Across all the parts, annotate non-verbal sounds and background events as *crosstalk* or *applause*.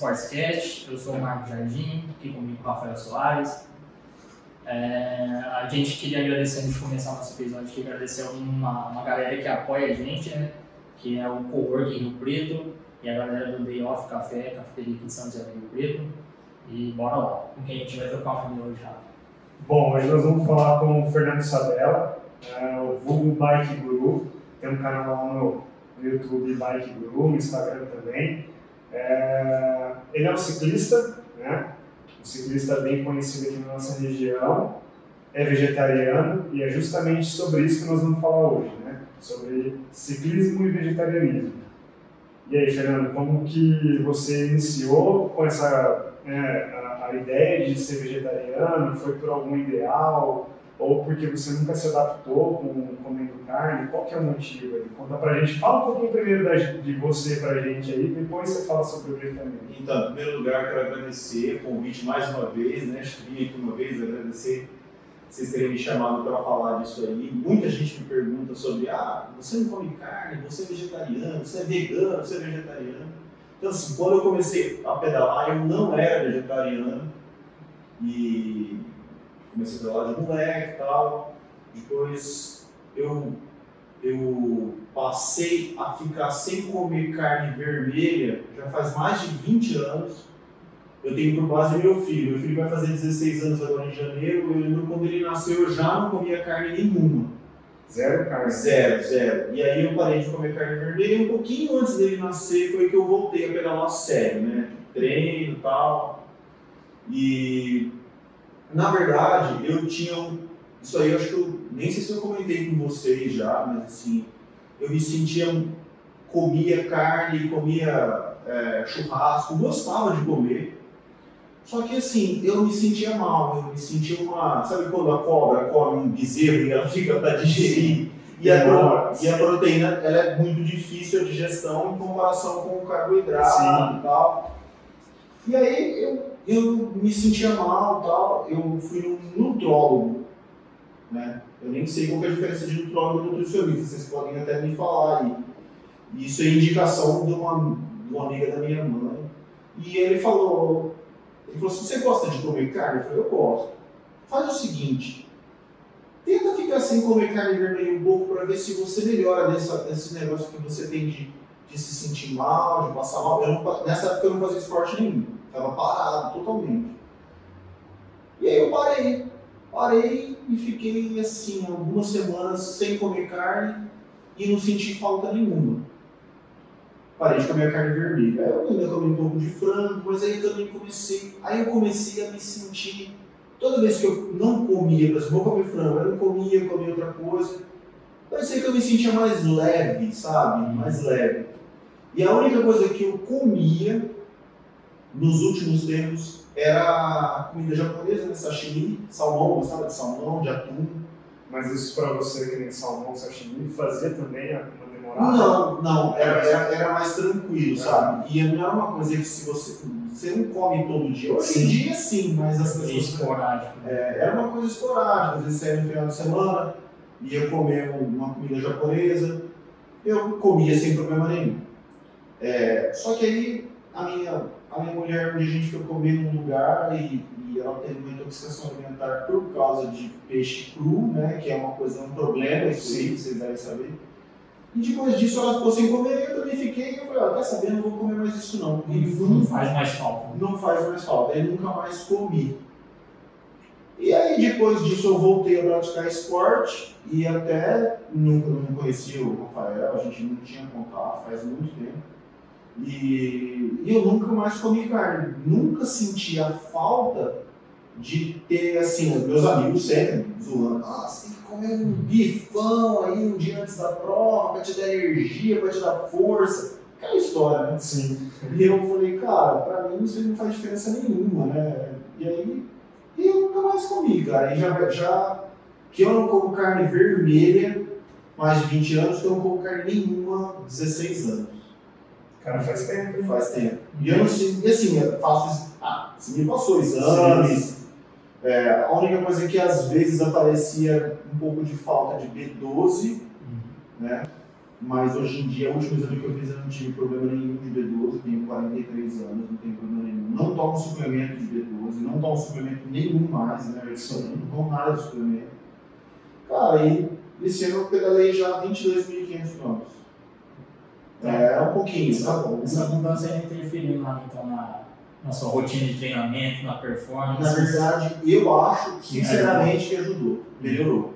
Sportscast. Eu sou o Marco Jardim, aqui comigo o Rafael Soares. É, a gente queria agradecer, antes de começar o nosso episódio, agradecer uma, uma galera que apoia a gente, né? que é o Cowork Rio Preto e a galera do Day Off Café, cafeteria de São José do Rio Preto. E bora lá, com quem a gente vai trocar uma ideia hoje, Rafa. Bom, hoje nós vamos falar com o Fernando Sabella, é, o vulgo Bike Guru. Tem um canal lá no YouTube Bike Guru, no Instagram também. É, ele é um ciclista, né? um ciclista bem conhecido aqui na nossa região, é vegetariano e é justamente sobre isso que nós vamos falar hoje, né? sobre ciclismo e vegetarianismo. E aí, Fernando, como que você iniciou com essa né, a, a ideia de ser vegetariano? Foi por algum ideal? Ou porque você nunca se adaptou com comendo carne? Qual que é o motivo aí? Conta pra gente. Fala um pouquinho primeiro da, de você pra gente aí, depois você fala sobre o vegetarianismo. Então, em primeiro lugar, quero agradecer o convite mais uma vez, né? Vim aqui uma vez agradecer vocês terem me chamado para falar disso aí. Muita gente me pergunta sobre, ah, você não come carne, você é vegetariano, você é vegano, você é vegetariano. Então, assim, quando eu comecei a pedalar, eu não era vegetariano e comecei a pedalar de moleque e tal. Depois eu, eu passei a ficar sem comer carne vermelha já faz mais de 20 anos. Eu tenho por base meu filho. Meu filho vai fazer 16 anos agora em janeiro. Lembro quando ele nasceu, eu já não comia carne nenhuma. Zero carne? Zero, zero. E aí eu parei de comer carne vermelha e um pouquinho antes dele nascer foi que eu voltei a pedalar sério, né? Treino e tal. E na verdade, eu tinha um. Isso aí eu acho que eu. Nem sei se eu comentei com vocês já, mas assim. Eu me sentia. Comia carne, comia é, churrasco, gostava de comer. Só que assim, eu me sentia mal, eu me sentia uma. Sabe quando a cobra come um bezerro e ela fica para digerir? E a, e a proteína ela é muito difícil a digestão em comparação com o carboidrato Sim. e tal. E aí eu eu me sentia mal tal, eu fui num nutrólogo, né? Eu nem sei qual é a diferença de nutrólogo e nutricionista, vocês podem até me falar aí. Isso é indicação de uma, de uma amiga da minha mãe. E ele falou, ele falou assim, você gosta de comer carne? Eu falei, eu gosto. Faz o seguinte, tenta ficar sem comer carne vermelha um pouco para ver se você melhora desse, desse negócio que você tem de, de se sentir mal, de passar mal. Não, nessa época eu não fazia esporte nenhum. Estava parado totalmente. E aí eu parei. Parei e fiquei assim, algumas semanas sem comer carne e não senti falta nenhuma. Parei de comer carne vermelha. Aí eu ainda comi um pouco de frango, mas aí também comecei. Aí eu comecei a me sentir. Toda vez que eu não comia, exemplo, vou comer frango, eu não comia, eu comia outra coisa. Parecia que eu me sentia mais leve, sabe? Mais leve. E a única coisa que eu comia nos últimos tempos era a comida japonesa, né? sashimi, salmão, gostava de salmão, de atum. Mas isso para você, que nem salmão, sashimi, fazia também uma demorada? Não, não, era, era, era mais tranquilo, é. sabe? E não era uma coisa que se você, você não come todo dia. Hoje em dia sim, mas as pessoas... Esporádico. É, era uma coisa esporádica, às vezes saía no final de semana, ia comer uma comida japonesa, eu comia sem problema nenhum. É, só que aí a minha a minha mulher, onde a gente foi comer num lugar e, e, ela teve uma intoxicação alimentar por causa de peixe cru, né? Que é uma coisa, um problema, isso aí, vocês devem saber. E depois disso ela ficou sem comer, eu também fiquei, e eu falei, ah, quer saber, não vou comer mais isso não. E não faz mais falta. Não faz mais falta, aí nunca mais comi. E aí depois disso eu voltei a praticar esporte e até nunca não conhecia o Rafael, a gente não tinha contato faz muito tempo. E, e eu nunca mais comi carne. Nunca senti a falta de ter, assim, os meus amigos sempre zoando. Ah, você tem que comer um bifão aí um dia antes da prova para te dar energia, para te dar força. Aquela história, né? Sim. E eu falei, cara, pra mim isso não faz diferença nenhuma, né? E aí, e eu nunca mais comi, cara. E já, já que eu não como carne vermelha, mais de 20 anos, que eu não como carne nenhuma, 16 anos. Cara, faz tempo. Faz tempo. E eu não sei, e assim, eu faço. Ah, assim, me passou exames. É, a única coisa é que às vezes aparecia um pouco de falta de B12, uhum. né? mas hoje em dia, o último exame que eu fiz, eu não tive problema nenhum de B12, tenho 43 anos, não tenho problema nenhum. Não tomo suplemento de B12, não tomo suplemento nenhum mais, né? Eu não tomo nada de suplemento. Cara, e esse ano eu pedalei já 22.500 km. É, é um pouquinho, tá bom. Essa mudança aí interferiu lá, então, na, na sua rotina de treinamento, na performance? Na verdade, eu acho, sinceramente, que ajudou, melhorou.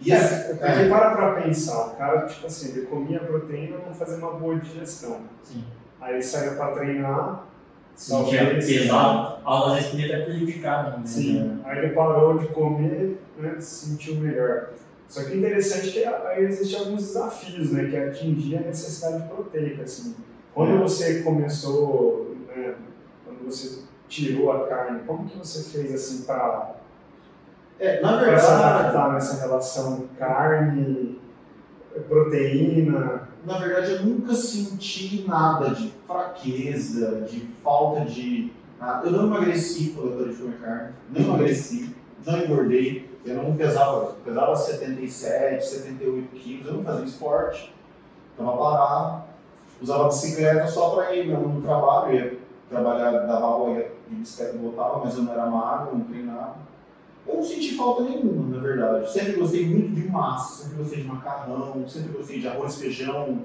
E é, assim, porque é. para pra pensar, o cara, tipo assim, ele comia proteína não fazia uma boa digestão. Sim. Aí saía para treinar, Sentia pesado, às vezes podia até prejudicar, né? Sim, aí ele parou de comer, né, se sentiu melhor. Só que o interessante é que aí existem alguns desafios, né, que é atingir a necessidade proteica, assim. Quando é. você começou, né, quando você tirou a carne, como que você fez, assim, para é, na verdade, se adaptar nessa relação carne, proteína? Na verdade, eu nunca senti nada de fraqueza, de falta de. Eu não emagreci quando eu de comer carne, não emagreci, não engordei, eu não pesava, pesava 77, 78 quilos, eu não fazia esporte, estava parado, usava bicicleta só para ir mesmo no trabalho, ia trabalhar, dava aula, de bicicleta voltava, mas eu não era magro, não treinava. Eu não senti falta nenhuma, na verdade. Sempre gostei muito de massa, sempre gostei de macarrão, sempre gostei de arroz, feijão,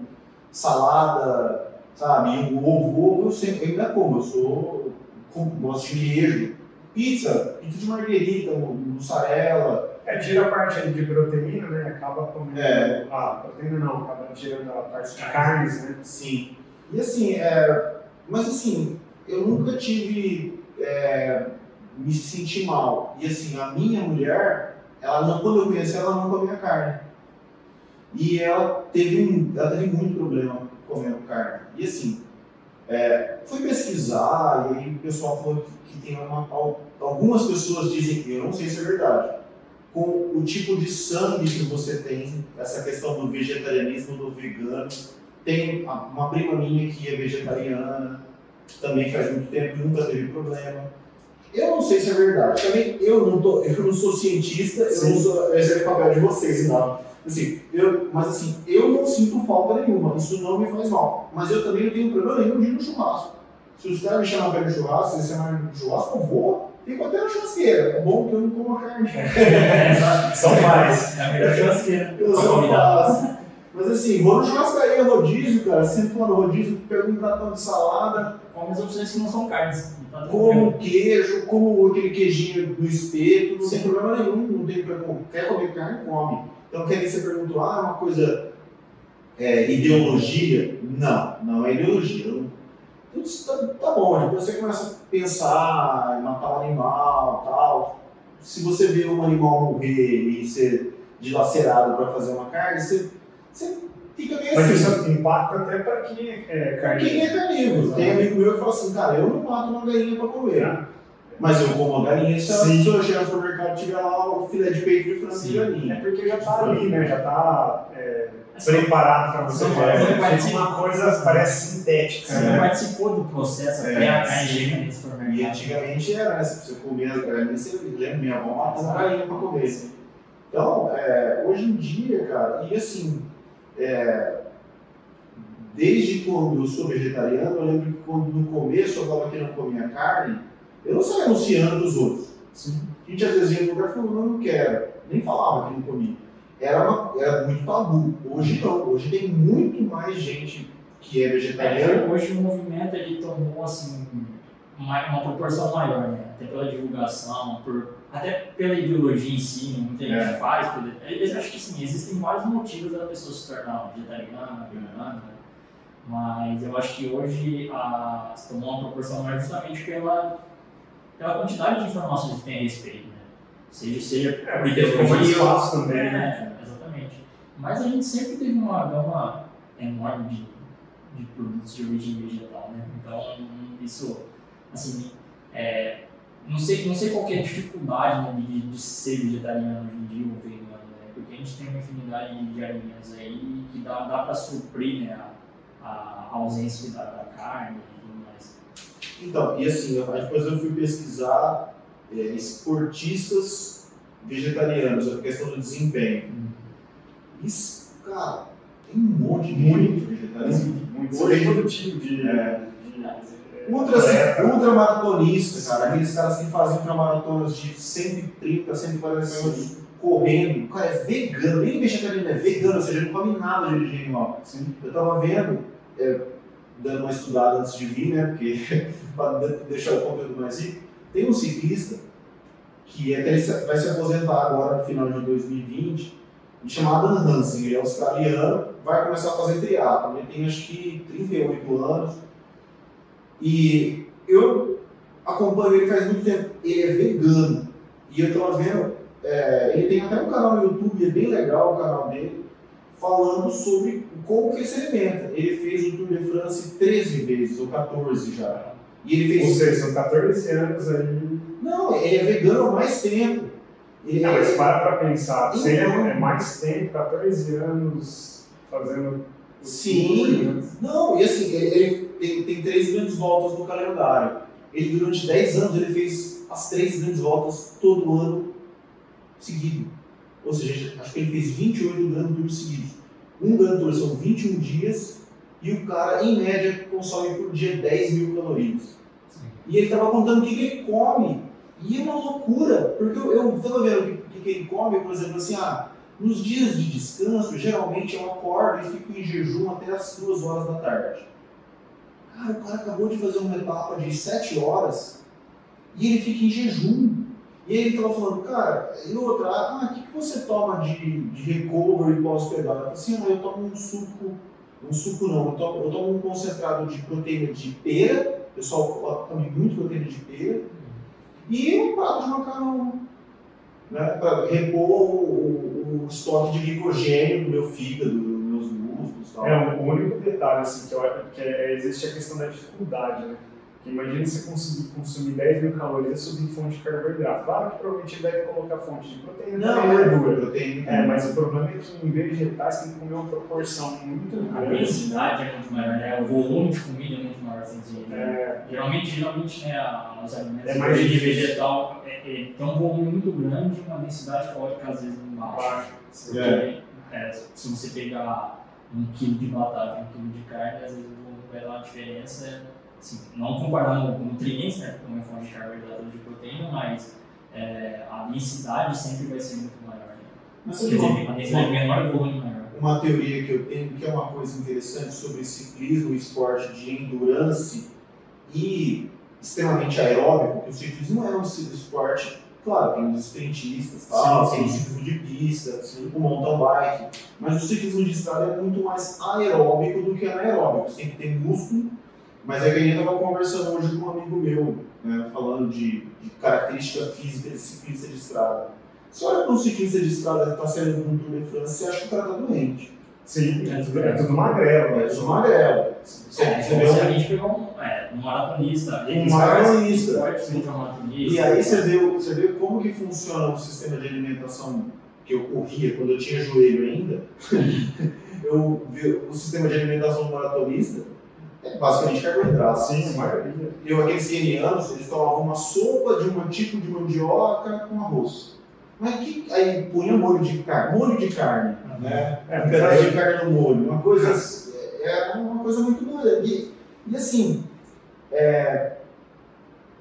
salada, sabe? E o ovo, ovo eu sempre eu ainda como, eu sou, como, gosto de queijo. Pizza, pizza de marguerita, mussarela. É, tira a parte de proteína, né? Acaba comendo. É. Ah, proteína não, acaba tirando a parte de carnes, né? Sim. E assim, é, mas assim, eu nunca tive. É, me senti mal. E assim, a minha mulher, ela não, quando eu conheci ela, não comia carne. E ela teve, ela teve muito problema comendo carne. E assim, é, fui pesquisar e aí o pessoal falou que, que tem uma, algumas pessoas dizem que eu não sei se é verdade, com o tipo de sangue que você tem, essa questão do vegetarianismo, do vegano. Tem uma prima minha que é vegetariana, também faz muito tempo, nunca teve problema. Eu não sei se é verdade. Também eu não, tô, eu não sou cientista, eu não sou. Esse é o papel de vocês, não. Assim, eu, mas assim, eu não sinto falta nenhuma, isso não me faz mal. Mas eu também não tenho problema nenhum de ir no churrasco. Se os caras me chamam para ir no churrasco, se eles chamarem no churrasco, eu vou. Fico até na churrasqueira. É bom que eu não como carne. *laughs* São mais. É a melhor churrasqueira. Eu sou fácil. Mas assim, vou no churrascaria rodízio, cara. Sempre no rodízio, pego um pratão de salada. Com as opções que não são carnes. Como queijo, como aquele queijinho do espeto, sem problema nenhum, não tem problema. Quer comer carne, come. Então, quer você perguntou, ah, é uma coisa é, ideologia? Não, não é ideologia. Tudo tá, tá bom, depois você começa a pensar em matar um animal tal. Se você vê um animal morrer e ser dilacerado para fazer uma carne, você, você fica meio Mas assim. isso impacta até para quem é carnívoro. Quem é carnívoro. Tem amigo meu que fala assim, cara, eu não mato uma galinha para comer. Ah. Mas eu como uma galinha se, se eu chegar no supermercado e tiver lá o filé de peito de frango de galinha. É porque já está ali, né? Já está é, preparado para você fazer. uma coisa parece sintética. Você né? participou do processo até é, a carne no supermercado. E antigamente era, né? Se você comia as galinhas, você lembra, minha avó matava uma galinha para comer. Então, é, hoje em dia, cara, e assim, é, desde quando eu sou vegetariano, eu lembro que quando no começo eu falava que não comia carne, eu não saía anunciando dos outros. Sim. A gente às vezes ia no lugar e falava, não, não quero. Nem falava que não comia. Era, uma, era muito tabu. Hoje não. Hoje tem muito mais gente que é vegetariana. É, hoje o movimento ele tomou assim, uma, uma proporção maior, né? Até pela divulgação, por até pela ideologia em si, né? muita gente é. faz. Por... Eu acho que sim, existem vários motivos da pessoa se tornar vegetariana, vegana, né? mas eu acho que hoje a, se tomou uma proporção maior justamente pela, pela quantidade de informações que tem a respeito. Né? Seja, seja é, porque ficou mais fácil também. É, né? exatamente. Mas a gente sempre teve uma gama enorme de, de produtos de origem vegetal, né? Então, isso, assim, é, não sei, não sei qual é a dificuldade né, de, de, ser vegetariano hoje em dia ou vegano, né? Porque a gente tem uma infinidade de alimentos aí que dá, dá para suprir né, a, a ausência da, da, carne. Então, e assim, depois eu fui pesquisar é, esportistas vegetarianos, a questão do desempenho. Hum. Isso, cara, Tem um monte de Muito, vegetariano. Muito, vê todo tipo de. É. é, Ultra, atleta. ultramaratonista, cara. Aqueles caras que fazem ultramaratonas de 130, 140 minutos correndo. O cara é vegano, nem vegetariano, é vegano, ou seja, não come nada de origem animal. Sim. Eu tava vendo, é, dando uma estudada antes de vir, né? Porque *laughs* para deixar o conteúdo mais rico, tem um ciclista que é se- vai se aposentar agora no final de 2020, e chamado Adam Hansen, ele é australiano, vai começar a fazer triatlo. Ele tem acho que 38 anos. E eu acompanho ele faz muito tempo. Ele é vegano. E eu tava vendo, é, ele tem até um canal no YouTube, é bem legal o canal dele, falando sobre como que ele se alimenta. Ele fez o Tour de France 13 vezes, ou 14 já. E ele Ou fez. seja, são 14 anos aí. Não, ele é vegano há mais tempo. Ele Não, mas é, para pra pensar. Você é, Então- é mais tempo, 14 anos fazendo. Sim. tour, né? Não, e assim, ele, ele tem, tem três grandes voltas no calendário. Ele, durante 10 anos, ele fez as três grandes voltas todo ano seguido. Ou seja, acho que ele fez 28 Grand Tours seguidos. Um Grand Tour são 21 dias e o cara, em média, consome por dia 10 mil calorias. E ele estava contando o que, que ele come. E é uma loucura, porque eu, eu tava vendo o que, o que, que ele come, por exemplo, assim, ah, nos dias de descanso, geralmente eu acordo e fico em jejum até as 2 horas da tarde. Cara, o cara acabou de fazer uma etapa de 7 horas e ele fica em jejum. E ele tava falando, cara, e outra, ah, o que, que você toma de, de recovery pós-pedal? Eu falei assim, ah, eu tomo um suco, um suco não, eu tomo, eu tomo um concentrado de proteína de pera, o pessoal come muito proteína de pera, e um prato de macarrão, né, para repor o, o- estoque de glicogênio do meu fígado, dos meus músculos e tal. É, o único detalhe assim, que, eu, que é, existe a questão da dificuldade, né? Porque imagina você conseguir consumir 10 mil calorias sobre fonte de carboidrato. Claro que provavelmente ele deve colocar fonte de proteína Não, é gordura. proteína. É, mas o problema é que em vegetais tem que comer uma proporção muito A grande. densidade é muito maior, né? O volume de comida é muito maior. Assim, de, É, Geralmente, geralmente né, os alimentos É mais de vegetal é, é, tem um volume muito grande e uma densidade calórica às vezes baixa. baixo. Porque É. é, se você pegar um quilo de batata e um quilo de carne, às vezes o volume vai dar uma diferença, assim, não comparando nutrientes, né, como é fonte de carboidrato de proteína, mas é, a densidade sempre vai ser muito maior. Né? Mas Quer uma- dizer, a densidade menor e volume maior. uma teoria que eu tenho, que é uma coisa interessante sobre ciclismo esporte de endurance e extremamente aeróbico, que o ciclismo é um esporte, claro, tem os sprintistas, tal, Sim, tem o sim. ciclismo de pista, o mountain bike, mas o ciclismo de estrada é muito mais aeróbico do que anaeróbico, você tem que ter músculo, mas é que a gente estava conversando hoje com um amigo meu, né, falando de, de característica física de ciclista de estrada. Você olha para um ciclista de estrada que está saindo um Tour de France, você acha que o cara está doente. Sim, é tudo, é tudo magrelo. É só magrelo. Você, É, você vê se a um- gente pegou um, é, um maratonista, Um maratonista. esporte, um maratonista. E aí você vê, você vê como que funciona o sistema de alimentação que eu corria quando eu tinha joelho ainda. *laughs* eu vi o sistema de alimentação do maratonista é basicamente carboidrato. Sim, a maioria. Eu, aqueles kenianos, eles tomavam uma sopa de um tipo de mandioca com arroz. Mas que, aí punha molho de carne, molho de carne, né? É, um pedaço de carne no molho, uma coisa, é uma coisa muito doida. E, e assim, é,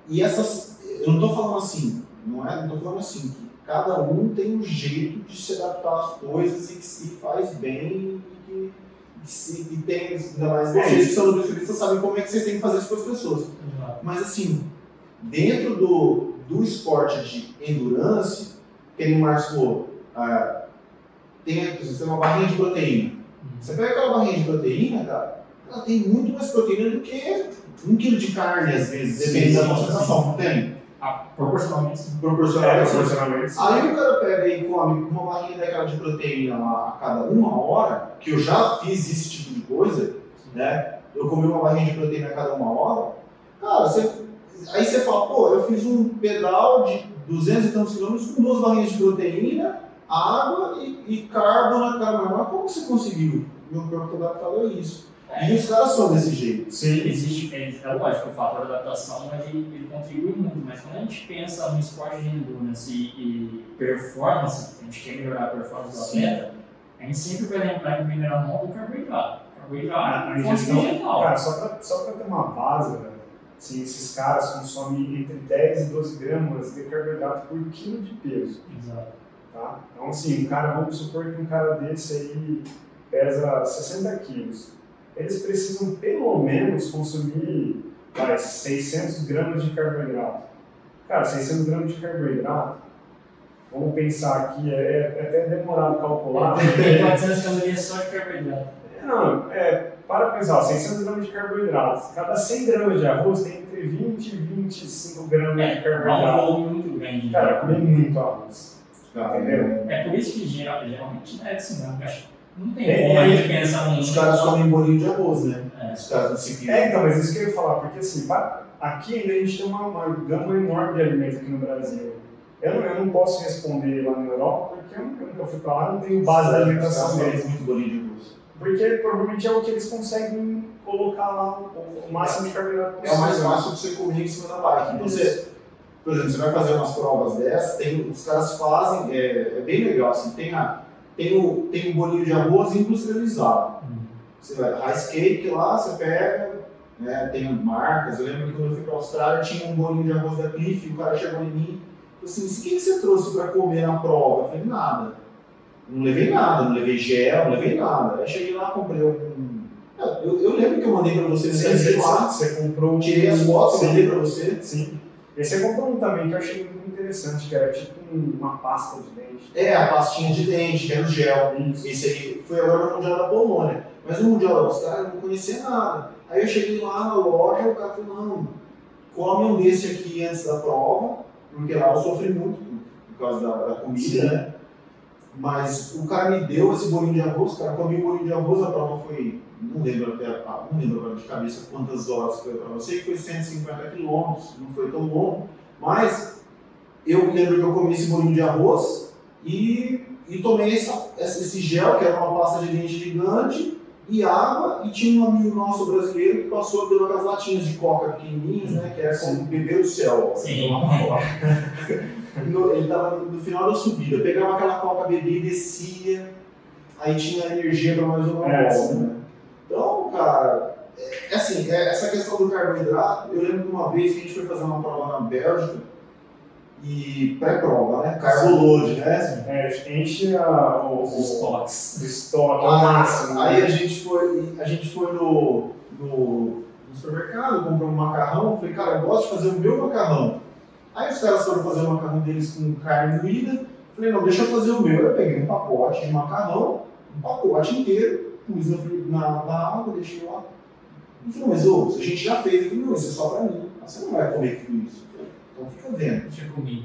e essas, eu não estou falando assim, não é, não estou falando assim, que cada um tem um jeito de se adaptar às coisas e que se faz bem e que, se, e tem, ainda mais É vocês que são nutricionistas sabem como é que vocês têm que fazer isso com as pessoas. Mas assim, dentro do, do esporte de endurance, que nem o Marcos falou, ah, tem, você tem uma barrinha de proteína. Você pega aquela barrinha de proteína, cara, ela tem muito mais proteína do que um quilo de carne, às vezes, dependendo da concentração, não tem? Ah, proporcionalmente, sim. É, Proporcionalmente. proporcionalmente. Aí o cara pega e come uma barrinha daquela de proteína a cada uma hora, que eu já fiz esse tipo de coisa, né? Eu comi uma barrinha de proteína a cada uma hora, cara, você, aí você fala, pô, eu fiz um pedal de 200 e tantos quilômetros com duas barrinhas de proteína, água e, e carbo na cara, mas como você conseguiu? Meu corpo está adaptado a isso. E os caras são desse jeito. Sim, Existe, é, é lógico, o fator da adaptação ele, ele contribui muito, mas quando a gente pensa no esporte de endurance e, e performance, a gente quer melhorar a performance do Sim. atleta, a gente sempre vai lembrar em primeira mão do carboidrato. Carboidrato, A, a fonte vegetal. cara, só pra, só pra ter uma base, velho, assim, esses caras consomem entre 10 e 12 gramas de carboidrato por quilo de peso. Exato. Tá? Então, assim, um cara, vamos supor que um cara desse aí pesa 60 quilos. Eles precisam pelo menos consumir vai, 600 gramas de carboidrato. Cara, 600 gramas de carboidrato, vamos pensar aqui, é, é até demorado calcular. Tem 400 calorias só de carboidrato. Não, é, para pensar, 600 gramas de carboidrato. Cada 100 gramas de arroz tem entre 20 e 25 gramas de É, é um carboidrato. volume muito grande. Cara, comer muito arroz. Entendeu? É por isso que geral- geralmente é assim, né? Não tem É, como a é, gente pensar num. Os caras comem bolinho de arroz, né? É. Os caras do ciclismo. É, então, mas isso que eu ia falar, porque assim, pa- aqui ainda a gente tem uma, uma gama enorme de alimentos aqui no Brasil. Eu não, eu não posso responder lá na Europa, porque eu, eu nunca fui pra lá, não tenho base da Os alimentação deles. muito bolinho de arroz. Porque provavelmente é o que eles conseguem colocar lá, o, o máximo de carboidrato É o mais possível. fácil de você comer em cima da bike. Então, você, por exemplo, você vai fazer umas provas dessas, tem, os caras fazem, é, é bem legal, assim, tem, a, tem, o, tem o bolinho de arroz industrializado. Você vai, rice cake lá, você pega, né, tem marcas. Eu lembro que quando eu fui para a Austrália tinha um bolinho de arroz da Cliff, e o cara chegou em mim e falou assim: o que que você trouxe para comer na prova? Eu falei: nada. Não levei nada, não levei gel, não levei nada. Aí cheguei lá, comprei um. Eu, eu lembro que eu mandei para você, Você, você lá, você comprou um- tirei as fotos, mandei para você. Sim. E você comprou um também que eu achei muito interessante, que era tipo um- uma pasta de dente. É, a pastinha de dente, que era o gel. Isso. Esse aí foi agora no Mundial da Polônia. Mas no Mundial da Austrália eu não conhecia nada. Aí eu cheguei lá na loja e o cara falou, não, come um desse aqui antes da prova, porque lá eu sofri muito por, causa da, da comida, né? Mas o cara me deu esse bolinho de arroz, o cara comeu o bolinho de arroz, a prova foi, não lembro até, não lembro agora de cabeça quantas horas foi a prova. Eu sei que foi 150 quilômetros, não foi tão longo, mas eu lembro que eu comi esse bolinho de arroz e, e tomei essa, essa- esse gel, que era uma pasta de dente gigante, e água, e tinha um amigo nosso brasileiro que passou dando aquelas latinhas de coca pequenininhas, né, que era como beber o céu. Sim. No- ele estava no, no final da subida, eu pegava aquela coca, bebia e descia, aí tinha energia para mais uma É, volta, né? Então, cara, é, é assim, é- essa questão do carboidrato, eu lembro de uma vez que a gente foi fazer uma prova na Bélgica, e pré-prova, né? Carbolode, né? É, enche a, o, Os estoques. o estoque ao máximo. aí né? a gente foi, a gente foi no, no, no supermercado, comprou um macarrão, falei, cara, eu gosto de fazer o meu macarrão. Aí os caras foram fazer o macarrão deles com carne moída, falei, não, deixa eu fazer o meu. Eu peguei um pacote de macarrão, um pacote inteiro, pus na, na água, deixei lá. Ele falou, mas ô, a gente já fez. Eu falei, não, isso é só pra mim. Você não vai comer tudo isso. Eu então fica vendo. Deixa comigo.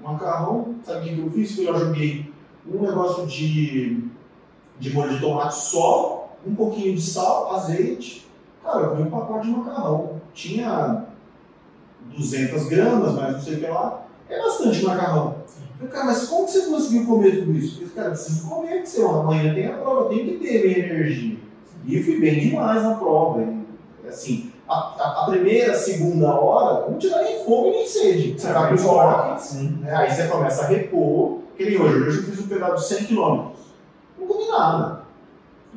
macarrão, sabe o que eu fiz? Fui lá, joguei um negócio de, de molho de tomate só, um pouquinho de sal, azeite. Cara, eu comi um pacote de macarrão. Tinha 200 gramas, mas não sei o que lá. É bastante macarrão. Eu falei, cara, mas como que você conseguiu comer tudo isso? Eu falei, cara, preciso comer, porque eu- amanhã tem a prova, eu tenho que ter minha energia. E fui bem demais na prova. E, assim, a, a- a primeira, segunda hora, não te dá nem fome nem sede. Você tá com Sim. né? Aí você começa a repor, que nem hoje, hoje eu fiz um pedal de 100 km. Não comi nada.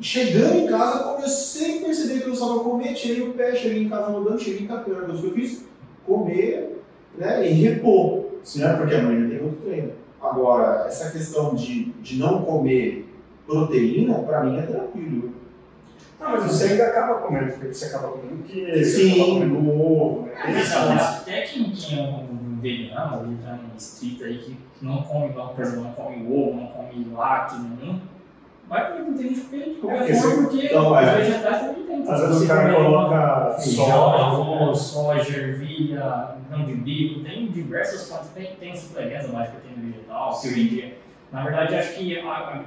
Chegando em casa, comecei a perceber que eu estava comer, tirei o pé, cheguei em casa rodando, cheguei em casa, a primeira coisa que eu fiz, comer né, e repor, né, porque amanhã tem outro treino. Agora, essa questão de, de não comer proteína, para mim é tranquilo. Não, mas você ainda acaba comendo, porque você acaba comendo queijo, Sim. acaba comendo ovo, né? Tem Então, lance. até quem, quem é um vegano, ou tá num estrito aí, que não come, exemplo, não come ovo, não come lácteo nenhum, vai comer proteína de qualquer- de qualquer forma, porque então, é. os vegetais também tem. Às vezes o cara coloca feijão, soja, arroz, soja, ervilha, grão de bico, tem diversas fontes, tem, tem suplementos mais proteína vegetal, que hoje em dia, na verdade, acho que a, a,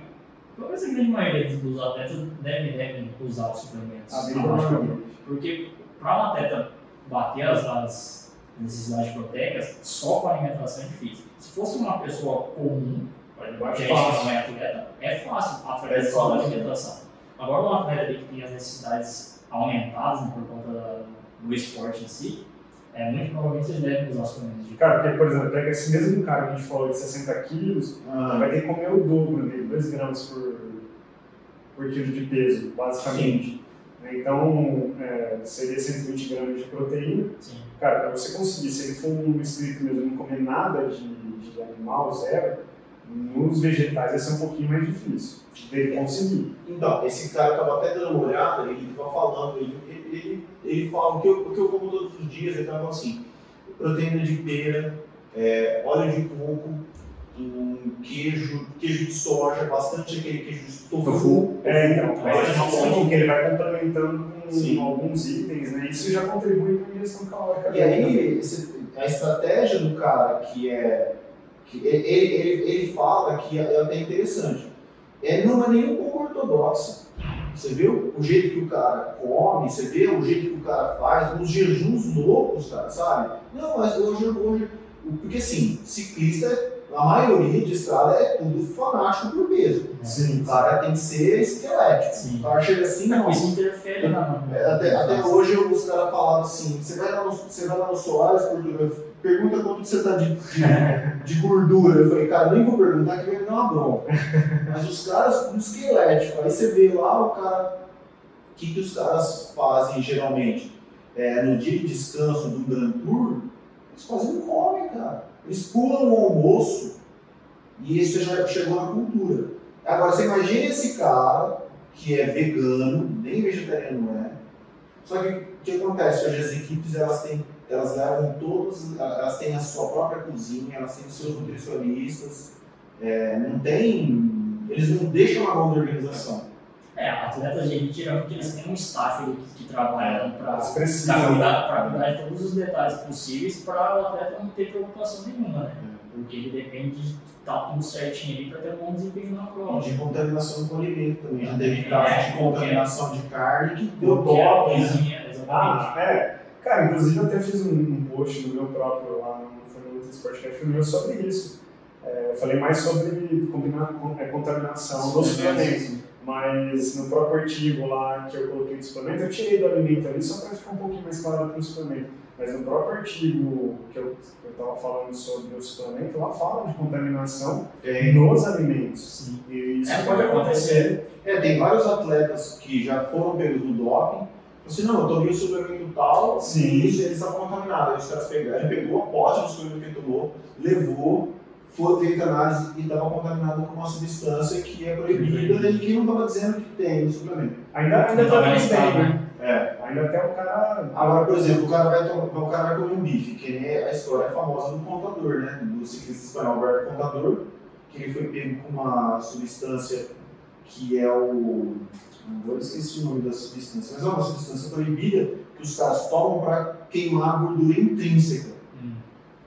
pelo menos a grande maioria dos atletas devem, devem usar os suplementos. a bem Eu acho que- provavelmente. porque para um atleta bater as, as necessidades proteicas, só com alimentação é difícil. Se fosse uma pessoa comum, que não é atleta, é fácil através É só da alimentação. Agora, um atleta que tem as necessidades aumentadas né, por conta da- do esporte em si, é muito provavelmente eles devem usar suplementos de Cara, porque, por exemplo, pega esse mesmo cara que a gente falou de 60 quilos, Ah, vai ter que comer o dobro dele, 2 gramas por, por quilo de peso, basicamente. Então, é, seria 120 gramas de proteína. Sim. Cara, para você conseguir, se ele for um estrito mesmo, não comer nada de, de animal, zero, nos vegetais vai ser um pouquinho mais difícil dele conseguir. Então, esse cara eu tava até dando uma olhada, ele tava falando, ele, ele, ele, ele fala o que, eu, o que eu como todos os dias, ele tava falando assim, proteína de pera, é, óleo de coco, um queijo, queijo de soja, bastante aquele queijo de tofu. Tofu. É, então, É, é, é, que ele vai complementando com Sim. alguns itens, né? Isso já contribui para a ingestão calórica E aí, esse- a estratégia do cara que é. Que ele, ele, ele fala que é até interessante. É, não é nem um pouco ortodoxa. Você viu o jeito que o cara come, você vê o jeito que o cara faz, os jejuns loucos, cara, sabe? Não, mas hoje, hoje. Porque assim, ciclista, a maioria de estrada é tudo fanático por peso. Sim, O cara tem que ser esquelético. Sim. O cara chega assim, não. Isso interfere na. É, Até, até hoje os caras falavam assim, você vai lá no, você vai lá no Soares, Portugal, pergunta quanto você tá de, de, de gordura. Eu falei, cara, nem vou perguntar que vai me dar uma bronca. Mas os caras, um esquelético, aí você vê lá o cara, o que, que os caras fazem geralmente? É, no dia de descanso do Grand Tour, eles quase não comem, cara. Eles pulam o almoço e isso já chegou na cultura. Agora, você imagina esse cara que é vegano, nem vegetariano é. Só que que acontece? Hoje as equipes elas têm, elas levam todos, elas têm a sua própria cozinha, elas têm os seus nutricionistas, é, não tem, eles não deixam a mão da organização. É, atletas de elite geralmente eles têm um staff que, que trabalham para cuidar, cuidar de todos os detalhes possíveis para o atleta não ter preocupação nenhuma, né? Porque ele depende de estar tudo certinho ali para ter um bom desempenho na prova. de contaminação com alimento também. Já teve É, casos de qualquer- contaminação de carne que deu top, né? Ah, é. Cara, inclusive eu até fiz um, um post no meu próprio, lá no no Ultra Sportcast meu sobre isso. É, eu falei mais sobre é, contaminação dos suplementos. Mas no próprio artigo lá que eu coloquei do suplemento, eu tirei do alimento ali só para ficar um pouquinho mais claro com o suplemento. Mas no próprio artigo que eu estava falando sobre o suplemento, lá fala de contaminação Tem, nos alimentos. Sim. E isso É, pode acontecer. é, tem vários atletas que já foram pegos no doping. Assim, não, eu tomei o suplemento tal, Sim. e eles estavam contaminados. Aí os caras pegaram, ele pegou a pote do suplemento que ele tomou, levou, foi feita análise e estava contaminado com uma substância que é proibida e que não estava dizendo que tem no suplemento. Ainda, ainda tá listado, bem, né? né? É. Ainda até o cara. Agora, por exemplo, o cara vai, tomar, o cara vai comer um bife, que nem a história famosa do contador, né? Do ciclista espanhol Alberto Contador, que ele foi pego com uma substância que é o. Agora eu esqueci o nome da substância, mas é uma substância proibida que os caras tomam para queimar a gordura intrínseca. Hum.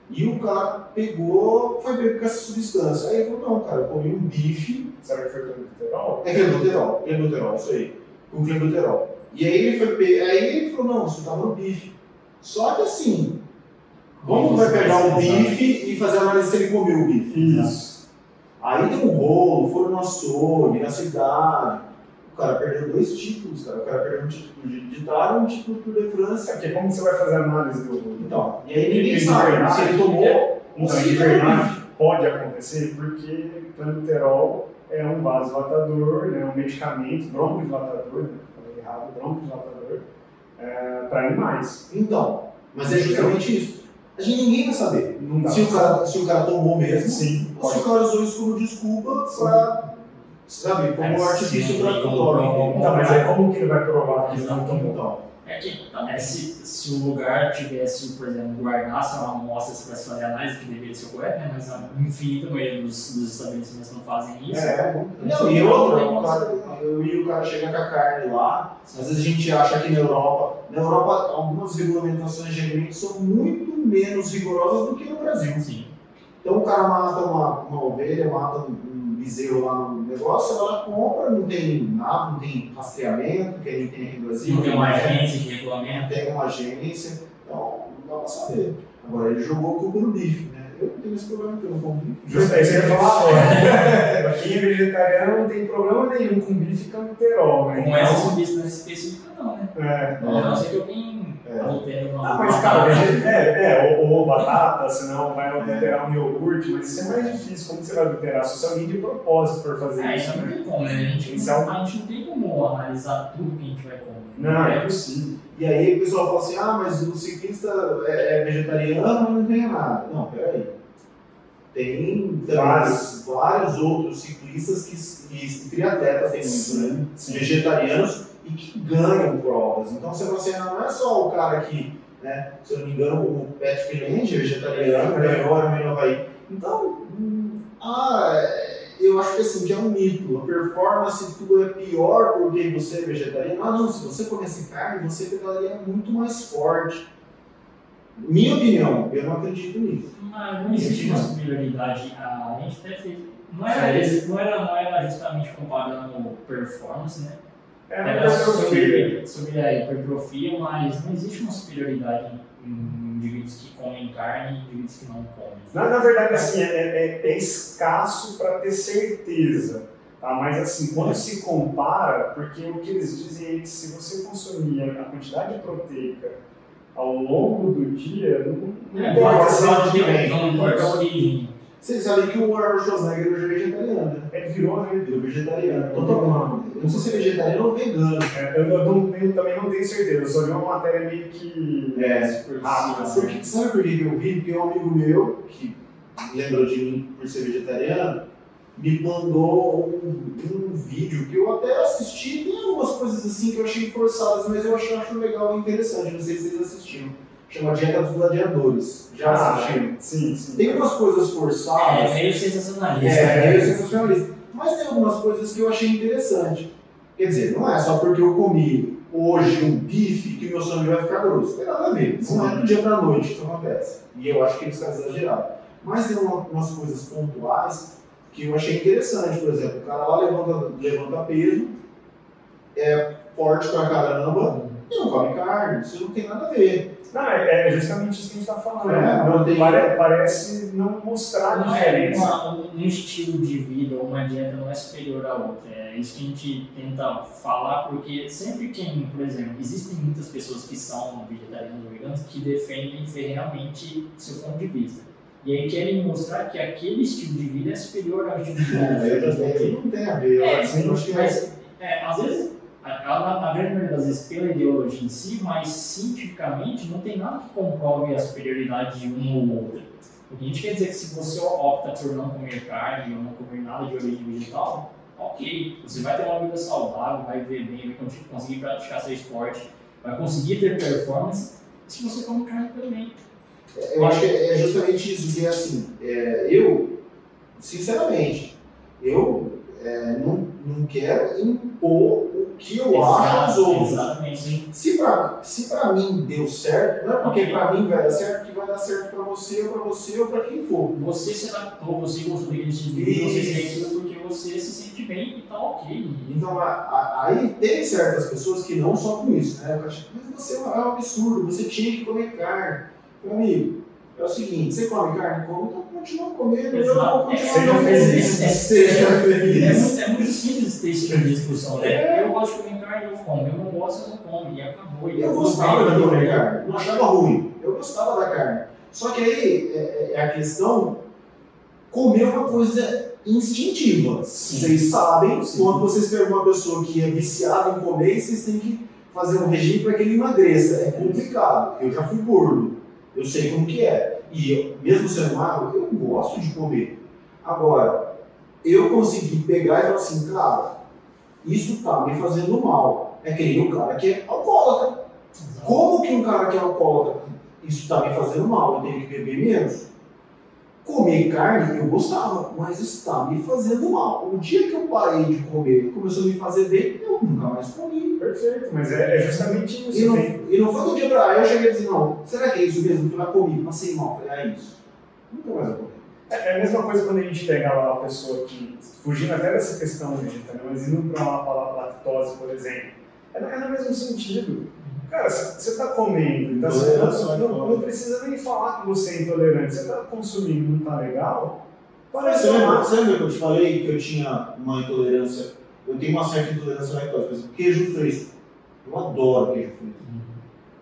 E o cara pegou, foi pego com essa substância. Aí ele falou: não, cara, eu comi um bife, Será que foi literal? é clenbuterol, clenbuterol, isso aí, com clenbuterol. E aí ele foi aí ele falou: não, isso tava no bife. Só que assim, como vai pegar o bife e fazer a análise se ele comeu o bife? Isso. Aí deu um rolo, foram no açougue, na cidade. O cara perdeu dois títulos, cara. O cara perdeu um título de de Itália e um título do Tour de France. Porque como você vai fazer a análise do. Então, e aí ninguém sabe se ele tomou Um ele verdade pode acontecer porque clenbuterol é um vasodilatador, né, um medicamento, broncodilatador, né, falei errado, broncodilatador, é, para animais. Então, mas é justamente isso. A gente ninguém vai saber. Se o, cara, se o cara tomou mesmo, Sim, ou se o cara usou isso como desculpa pra, sabe, como É, artifício controle. como- Então, mas aí como que ele vai provar que não? Então, É que é, se, se o lugar tivesse, por exemplo, guardasse uma amostra para se fazer análise, que deveria ser correto, né? mas a infinita maioria dos, dos estabelecimentos não fazem isso. É, Então, não, e outra, o cara, eu e o cara chega com a carne lá, às vezes a gente acha que na Europa, na Europa algumas regulamentações de alimentos são muito menos rigorosas do que no Brasil. Sim. Então o cara mata uma, uma ovelha, mata um, um bezerro lá no negócio, ela compra, não tem nada, não tem rastreamento, que a gente tem aqui no Brasil. Não tem uma né? agência que regulamenta. Tem uma agência, então não dá pra saber. Agora ele jogou o cubo no bife, né? Eu não tenho esse problema, porque eu não como bife. Justo aí você ia falar *laughs* agora. Quem é vegetariano não tem problema nenhum com bife e clenbuterol, né? Com essa substância específica, não, né? É, A não ser que alguém É. Altera uma Ah, mas cara, é, é, ou, ou batata, senão vai alterar um iogurte, mas isso é mais difícil. Como você vai alterar? Se alguém de propósito for fazer É, isso, isso não né? tem como, né? A gente, Isso é um- não, a gente não tem como analisar tudo que a gente vai comer. Não, é possível. E aí o pessoal fala assim, ah, mas o ciclista é, é vegetariano, não ganha nada. Não, peraí. Tem Vários. vários outros ciclistas que, e triatletas tem muito, né? Sim. Vegetarianos e que ganham provas. Então você fala assim, ah, não é só o cara que, né, se eu não me engano, o Patrick Land, vegetariano, É. ganhou a Ironman Havaí. Então, hum, ah, é, eu acho que assim, que é um mito. A performance tua é pior porque você é vegetariano. Ah, não, se você comesse carne, você pedalaria muito mais forte. Minha opinião, eu não acredito nisso. Mas não existe uma superioridade. A gente até fez. Não era, não era, não era justamente comparando performance, né? É, filho. sobre, sobre a hipertrofia, mas não existe uma superioridade em indivíduos que comem carne e indivíduos que não comem. Na, na verdade, assim, é, é- é escasso para ter certeza. Tá? Mas assim, quando se compara, porque o que eles dizem é que se você consumir a quantidade proteica ao longo do dia, não, não É, importa se é de bem. Não importa a origem. Vocês sabem que o Arnold Schwarzenegger hoje é vegetariano, né? Ele virou, né? É vegetariano. Totalmente. Não sei se é vegetariano ou vegano. É, Eu, eu não também não tenho certeza, eu só vi uma matéria meio que É. rápida. assim. Porque, sabe por que que eu vi? Porque um amigo meu, que lembrou de mim por ser vegetariano, me mandou um, um vídeo que eu até assisti. Tem algumas coisas assim que eu achei forçadas, mas eu acho, acho legal e interessante. Não sei se vocês assistiram. Chama Dieta dos Gladiadores. Já Ah, assistiram? Sim, sim. Tem umas coisas É forçadas. meio sensacionalista. É, meio sensacionalista. Mas tem algumas coisas que eu achei interessante. Quer dizer, não é só porque eu comi hoje um bife que meu sangue vai ficar grosso. Tem nada a ver. Não é do dia pra noite que isso acontece. E eu acho que eles caras exageraram. Mas tem uma- umas coisas pontuais que eu achei interessante. Por exemplo, o cara lá levanta, levanta peso, é forte pra caramba e não come carne. Isso não tem nada a ver. Não, é, é justamente isso que a gente está falando. É, não, tem- pare- parece não mostrar a Não é diferença. uma- um estilo de vida ou uma dieta não é superior à outra. É isso que a gente tenta falar, porque sempre quem, por exemplo, existem muitas pessoas que são vegetarianos ou veganos que defendem ferrenhamente seu ponto de vista. E aí querem mostrar que aquele estilo de vida é superior ao estilo de vida. É, não tem a ver. É, que- que é- mas é, às vezes, a- a- na, grande maioria das vezes pela ideologia em si, mas cientificamente não tem nada que comprove a superioridade de um ou outro. O que a gente quer dizer é que se você opta por não comer carne ou não comer nada de origem vegetal, ok, você vai ter uma vida saudável, vai viver bem, vai con- conseguir praticar seu esporte, vai conseguir ter performance, se você come carne também. Eu acho que é justamente isso, que é assim, é, eu, sinceramente, eu é, não, não quero impor o que eu acho aos Exato, outros. Exatamente. Se pra, se pra mim deu certo, não é porque Ok. pra mim vai dar certo que vai dar certo pra você, ou pra você, ou pra quem for. Você se adaptou, você estilo de vida, você fez aquilo porque você se sente bem e tá ok. Então, a- a- aí tem certas pessoas que não só com isso, né? Eu acho, mas você é um absurdo, você tinha que comer carne. Meu amigo, é o seguinte, você come carne? Come, então continua comendo, eu vou continuar Seja comendo. feliz. É- Seja É feliz. muito, é muito simples ter esse tipo de discussão, né? É. Eu gosto de comer carne, eu como. Eu não gosto, eu não como. E acabou. E Eu gostava tudo comer carne, não achava ruim. Eu gostava da carne. Só que aí é, é a questão comer uma coisa instintiva. Sim. Vocês sabem, Sim. quando vocês pegam uma pessoa que é viciada em comer, vocês têm que fazer um regime para que ele emagreça. É complicado. Eu já fui gordo. Eu sei como que é. E eu, mesmo sendo magro, eu gosto de comer. Agora, eu consegui pegar e falar assim, cara, isso tá me fazendo mal. É que nem o cara que é alcoólatra. Como que um cara que é alcoólatra, isso está me fazendo mal, eu tenho que beber menos? Comer carne eu gostava, mas está me fazendo mal. O dia que eu parei de comer e começou a me fazer bem, eu nunca mais comi. Perfeito, mas é, é justamente isso. E não, Tem- e não foi do dia pra lá, eu cheguei a dizer, não, será que é isso mesmo? Fui lá, comi, passei mal. Falei, ah, é isso. Nunca mais eu comi. É é a mesma coisa quando a gente pega lá uma pessoa que, fugindo até dessa questão vegetariana, mas indo para uma palavra lactose, por exemplo, é, é no mesmo sentido. Cara, você está comendo, então Intolerância, não, né? não, precisa nem falar que você é intolerante. Você está consumindo, não está legal? Parece Você lembra, você lembra que eu te falei que eu tinha uma intolerância? Eu tenho uma certa intolerância à lactose, por exemplo, queijo fresco. Eu adoro queijo fresco.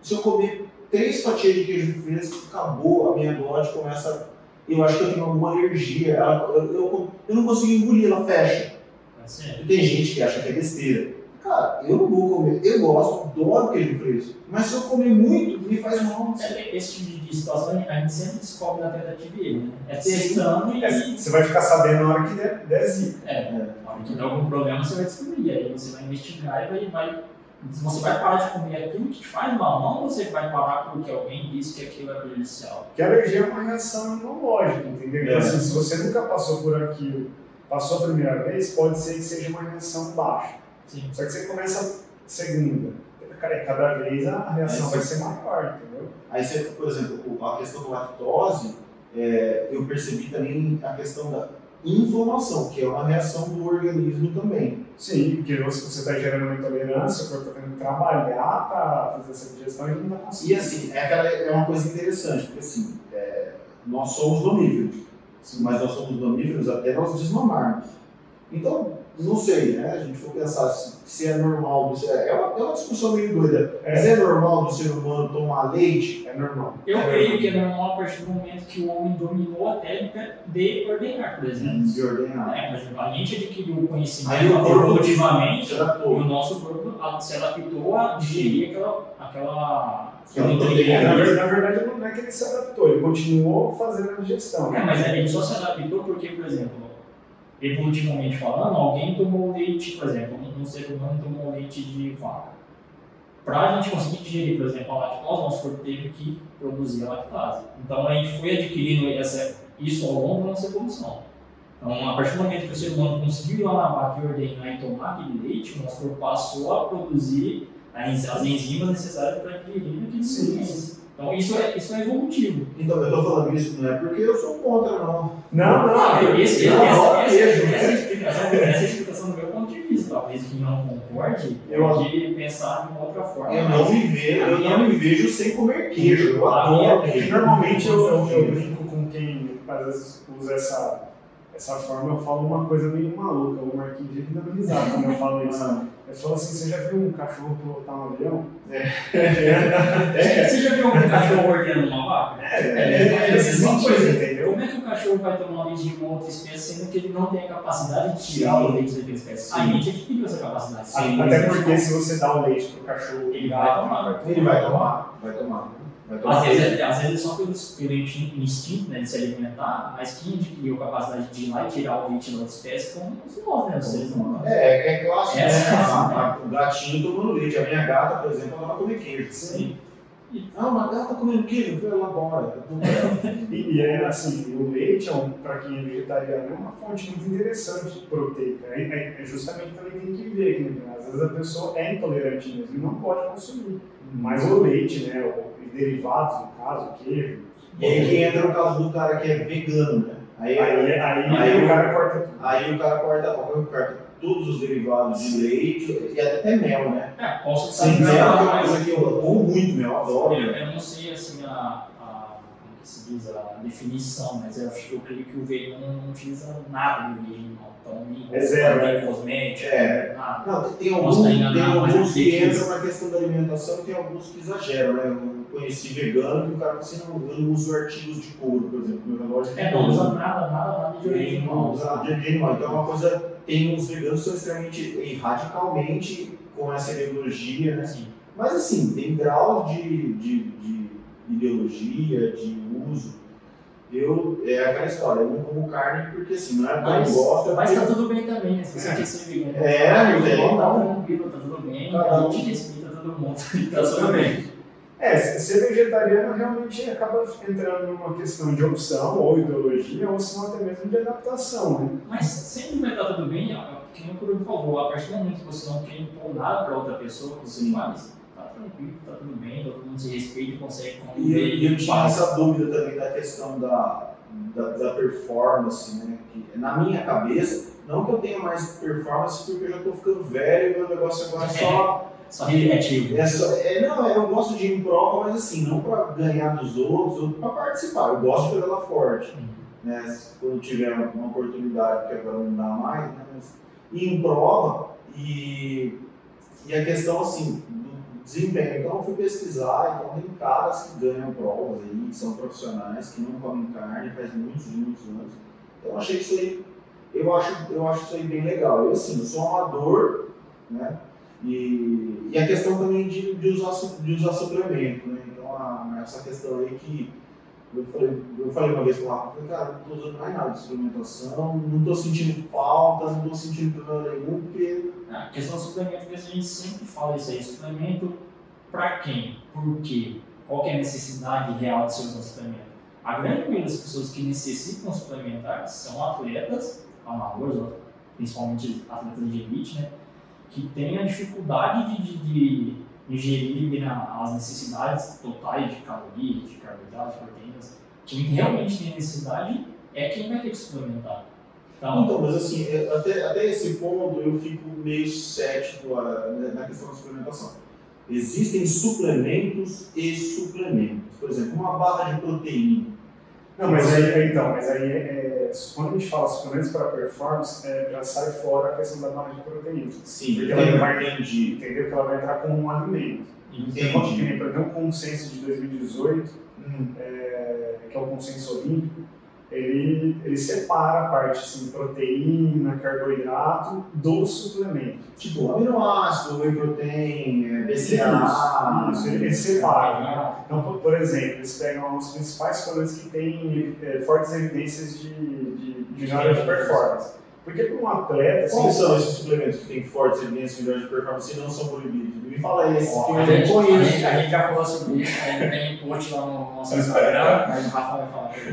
Se eu comer três fatias de queijo fresco, acabou a minha glote, começa. Eu acho que eu tenho alguma alergia. Ela, eu, eu, eu não consigo engolir, ela fecha. Assim, Tem gente que acha que é besteira. Cara, eu não vou comer. Eu gosto, adoro queijo fresco. Mas se eu comer muito, me faz mal. é, esse tipo de situação a gente sempre descobre na tentativa né? É testando e. É, você vai ficar sabendo na hora que der, der zica. É, na hora que der algum problema você vai descobrir. Aí você vai investigar e vai, vai. Você vai parar de comer aquilo que te faz mal, não você vai parar porque alguém disse que aquilo é prejudicial. Porque a alergia é uma reação imunológica, entendeu? Então, É. assim, se você nunca passou por aquilo, passou a primeira vez, pode ser que seja uma reação baixa. Sim. Só que você começa a segunda. Cara, cada vez a reação É, vai ser maior, entendeu? Aí você, por exemplo, a questão da lactose, é, eu percebi também a questão da inflamação, que é uma reação do organismo também. Sim, porque você está gerando uma intolerância, o corpo está tendo que trabalhar para fazer essa digestão e não está E conseguindo. assim, é, aquela, é uma coisa interessante, porque assim, é, nós somos mamíferos, mas nós somos mamíferos até nós desmamarmos. Então, não sei, né? A gente for pensar se, se é normal, do ser, é, uma, é uma discussão meio doida. Mas É, é normal do ser humano tomar leite? é normal. Eu É creio normal. que é normal a partir do momento que o homem dominou a técnica de ordenar, por exemplo. De ordenar. É, por exemplo, a gente adquiriu o conhecimento evolutivamente e o nosso corpo a- se adaptou a digerir aquela, aquela. Na nutriente. verdade, na verdade, não é que ele se adaptou, ele continuou fazendo a digestão. É, mas ele só se adaptou porque, por exemplo, evolutivamente falando, alguém tomou leite, por exemplo, um, ser humano tomou leite de vaca. Para a gente conseguir digerir, por exemplo, a lactose, nosso corpo teve que produzir a lactase. Então a gente foi adquirindo essa, isso ao longo da nossa evolução. Então, a partir do momento que o ser humano conseguiu ir lá na vaca e ordenar e tomar aquele leite, o nosso corpo passou a produzir as as enzimas necessárias para digerir aqueles Sim. Então, isso é, isso é evolutivo. Então, eu tô falando isso não é porque eu sou contra, não. Não, não, Ah, esse, Não, essa, não, essa, queijo, essa, explicação, essa é a explicação do meu ponto de vista. Talvez quem não concorde Eu- pode pensar de uma outra forma. Eu não me vejo, eu não me vejo sem comer queijo. Eu adoro queijo. Normalmente eu, eu, eu brinco com quem às vezes usa essa, essa forma, eu falo uma coisa meio maluca. O Marquinhos ele dando risada quando eu falo isso. Eu falo assim, você já viu um cachorro pilotar um avião? É, Você já viu um cachorro ordenando uma vaca? É, é, é esse sentido, entendeu? Como é que o cachorro vai tomar leite de uma outra espécie sendo que ele não tem a capacidade de tirar o leite daquela espécie? A gente adquiriu essa capacidade. Sim. Até porque se você dá o leite pro cachorro, Ele vai tomar. Ele vai tomar, vai tomar. Às vezes, é- às vezes é só pelo, pelo instinto né, de se alimentar, mas quem adquiriu a capacidade de ir lá e tirar o leite da outra espécie como os nós, né? Seres humanos. É, é clássico. É né? A- a- o gatinho tomando leite. A minha gata, por exemplo, ela vai comer queijo. Sim. Ah, uma gata comendo queijo? Eu falei, elabora. *laughs* E, e é assim, o leite, é um, para quem é vegetariano, é uma fonte muito interessante de proteica. É, é- é justamente também tem que ver, né? Às vezes a pessoa é intolerante mesmo e não pode consumir. Mas o leite, né, os derivados, no caso, o queijo, E aí que entra o caso do cara que é vegano, né? Aí, aí, aí, Aí o cara corta tudo. aí o cara corta, corta todos os derivados de leite e até mel, né? É, posso estar Sim, mel é uma mas coisa que eu amo muito, mel, eu adoro. eu, eu não sei assim a, como se diz a definição, mas eu, acho- eu creio que o vegano não utiliza nada de origem animal. Então, nem É zero, nem né? cosmético, É. nada. Não, tem, alguns, tem alguns que entram na questão da alimentação e tem alguns que exageram, né? Eu conheci vegano que o cara falou assim, não, eu não uso artigos de couro, por exemplo, meu relógio É, não usa nada, nada, nada de origem Não animal. usa de de animal. Então é uma coisa, tem uns veganos que são extremamente e radicalmente com essa ideologia, né? Mas assim, tem graus de, de, de ideologia, de uso. Eu, é aquela história, eu não como carne porque assim, não é porque Mas- eu gosto, Mas porque tá tudo bem também, né? Se você quer ser vegano, É, tá tem. tudo bom, tá tá tudo bem, Cada a um- gente respeita todo mundo, *laughs* tá tudo bem. É, ser vegetariano realmente acaba entrando numa questão de opção ou ideologia, ou se não até mesmo de adaptação, né? Mas sempre vai estar tudo bem, que nem o Bruno falou, a partir do momento que você não quer impor nada para outra pessoa que você faz, tá tranquilo, tá tudo bem, todo mundo se respeita e consegue E conviver. eu, e eu tinha essa dúvida também da questão da, da, da performance, né? Que, na minha cabeça, não que eu tenha mais performance porque eu já tô ficando velho e meu negócio agora é só. *laughs* Só recreativo. É só é, não, eu gosto de ir em prova, mas assim, não para ganhar dos outros, ou para participar. Eu gosto de pedalar forte. Né? Quando tiver uma, uma oportunidade, que agora não dá mais, né? Mas ir em prova e, e a questão assim, desempenho. Então eu fui pesquisar, então tem caras que ganham provas aí, que são profissionais, que não comem carne faz muitos, muitos anos. Então eu achei isso aí, eu acho, eu acho isso aí bem legal. Eu assim, eu sou amador, né? E, e a questão também de, de, usar, de usar suplemento, né? Então a, essa questão aí que eu falei, eu falei uma vez com o cara, não estou usando mais nada de suplementação, não estou sentindo falta, não estou sentindo problema nenhum, porque. A questão do suplemento, a gente sempre fala isso aí, suplemento para quem? Por quê? Qual é a necessidade real de ser um suplemento? A grande maioria das pessoas que necessitam suplementar são atletas amadores, principalmente atletas de elite, né? Que têm a dificuldade de, de, de ingerir né, as necessidades totais de calorias, de carboidratos, proteínas. Quem realmente tem necessidade é quem vai ter que suplementar. Então, então mas assim, é, até, até esse ponto eu fico meio cético né, na questão da suplementação. Existem suplementos e suplementos. Por exemplo, uma barra de proteína não, mas aí, então, mas aí é, quando a gente fala suplementos para performance, é, já sai fora a questão da barra de proteína. Sim, porque ela vai. Entendeu? Que ela vai entrar como um alimento. Entendi. Então, nem, um consenso de 2018, hum. é, que é o consenso olímpico, ele, ele separa a parte assim, proteína, carboidrato do suplemento. Tipo, aminoácido, whey protein, BCA. Isso, ele, ele separa. Então, por, por, exemplo, eles pegam os principais suplementos que têm é, fortes evidências de, de, de melhora de performance. Porque para um atleta. Quais são esses suplementos que têm fortes evidências de melhora de performance e não são proibidos? Me fala esse, oh, que eu não conheço. A gente já falou sobre isso, ainda tem post lá no nosso Instagram, mas o Rafa vai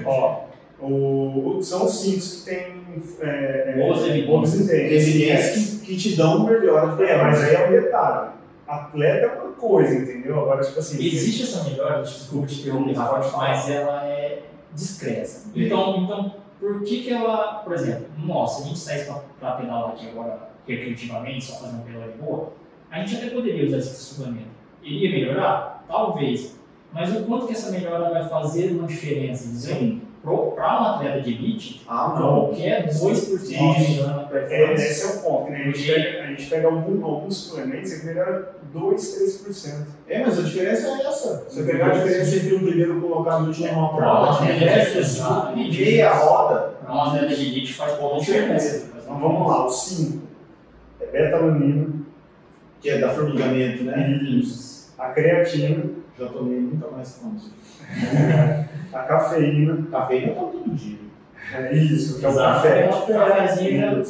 falar. O, são os cinco que têm é, é boas evidências, que, que, te dão melhor. É, mas aí é um detalhe. Atleta é uma coisa, entendeu? Agora, tipo assim. Existe essa melhora, desculpa te interromper, mas ela é discreta. Então, então, por que que ela, por exemplo, nossa, a gente sai para pedalar aqui agora recreativamente, só fazer uma pedala de boa, a gente até poderia usar esse suplemento. Iria melhorar? Talvez. Mas o quanto que essa melhora vai fazer uma diferença? Sim para um atleta de elite, ah, qualquer 2% de melhora na performance. É, esse é o ponto, né? A gente pega, a gente pega algum, alguns suplementos e melhora 2, 3%. É, mas a diferença é essa. Você pegar a diferença entre o primeiro colocado e o último numa prova, a diferença é meia roda. Para um atleta de elite faz pouca diferença. Então vamos lá, o 5 é beta-alanina. Que é da formigamento, né? Isso. A creatina. Já tomei nunca mais como *laughs* a cafeína. Cafeína eu tomo todo dia. É isso, que é o café. Cafézinho.